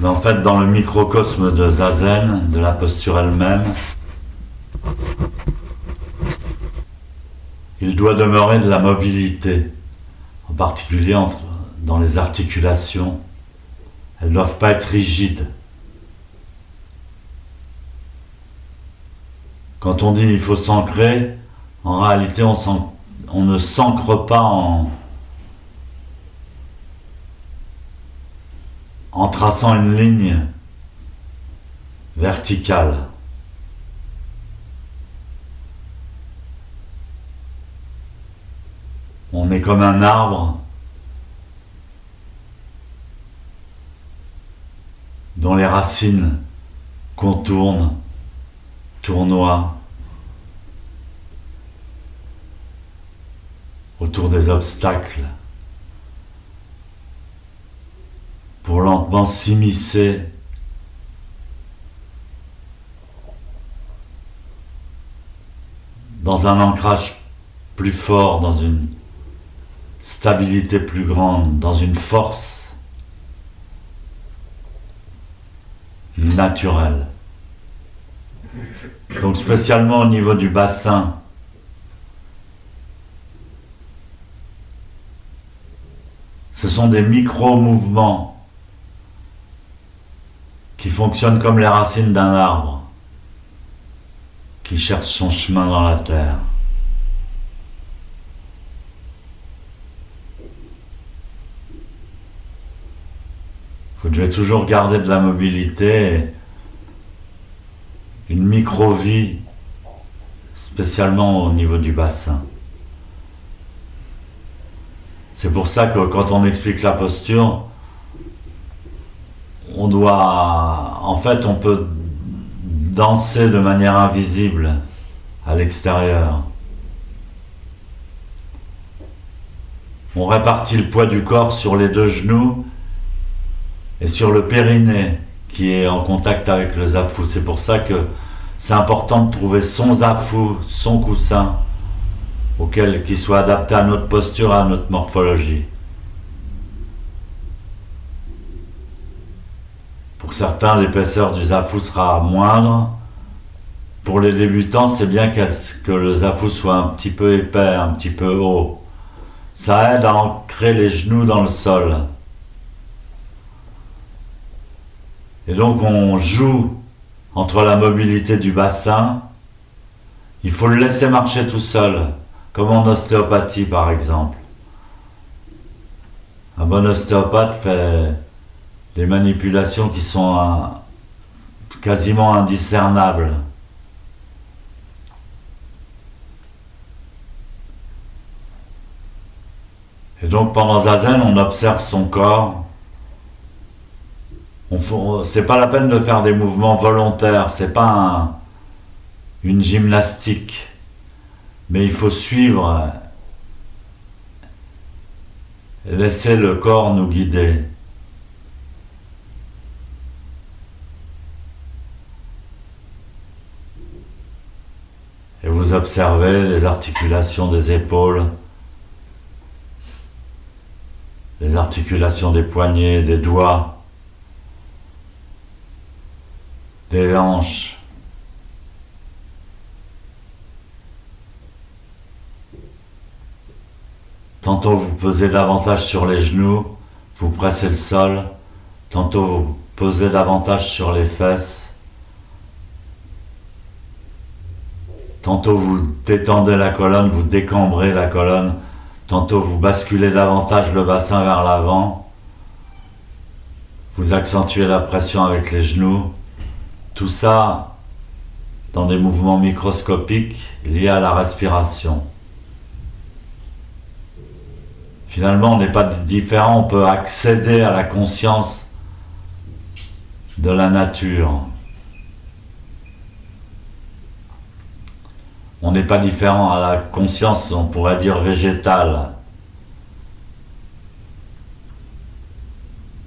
Mais en fait, dans le microcosme de Zazen, de la posture elle-même, il doit demeurer de la mobilité, en particulier dans les articulations. Elles ne doivent pas être rigides. Quand on dit il faut s'ancrer, en réalité on, on ne s'ancre pas en, en traçant une ligne verticale. On est comme un arbre dont les racines contournent, tournoient autour des obstacles. pour lentement s'immiscer dans un ancrage plus fort, dans une stabilité plus grande, dans une force naturelle. Donc spécialement au niveau du bassin, ce sont des micro-mouvements qui fonctionne comme les racines d'un arbre qui cherche son chemin dans la terre. Vous devez toujours garder de la mobilité, une micro-vie, spécialement au niveau du bassin. C'est pour ça que quand on explique la posture, on doit, en fait, on peut danser de manière invisible à l'extérieur. On répartit le poids du corps sur les deux genoux et sur le périnée qui est en contact avec le zafou. C'est pour ça que c'est important de trouver son zafou, son coussin, auquel qui soit adapté à notre posture, à notre morphologie. Pour certains, l'épaisseur du zafou sera moindre. Pour les débutants, c'est bien que le zafou soit un petit peu épais, un petit peu haut. Ça aide à ancrer les genoux dans le sol. Et donc on joue entre la mobilité du bassin. Il faut le laisser marcher tout seul, comme en ostéopathie par exemple. Un bon ostéopathe fait des manipulations qui sont quasiment indiscernables. Et donc pendant Zazen, on observe son corps. C'est pas la peine de faire des mouvements volontaires, c'est pas une gymnastique, mais il faut suivre et laisser le corps nous guider. Vous observez les articulations des épaules, les articulations des poignets, des doigts, des hanches. Tantôt vous posez davantage sur les genoux, vous pressez le sol, tantôt vous posez davantage sur les fesses. Tantôt vous détendez la colonne, vous décambrez la colonne, tantôt vous basculez davantage le bassin vers l'avant, vous accentuez la pression avec les genoux. Tout ça dans des mouvements microscopiques liés à la respiration. Finalement, on n'est pas différent, on peut accéder à la conscience de la nature. On n'est pas différent à la conscience, on pourrait dire végétale.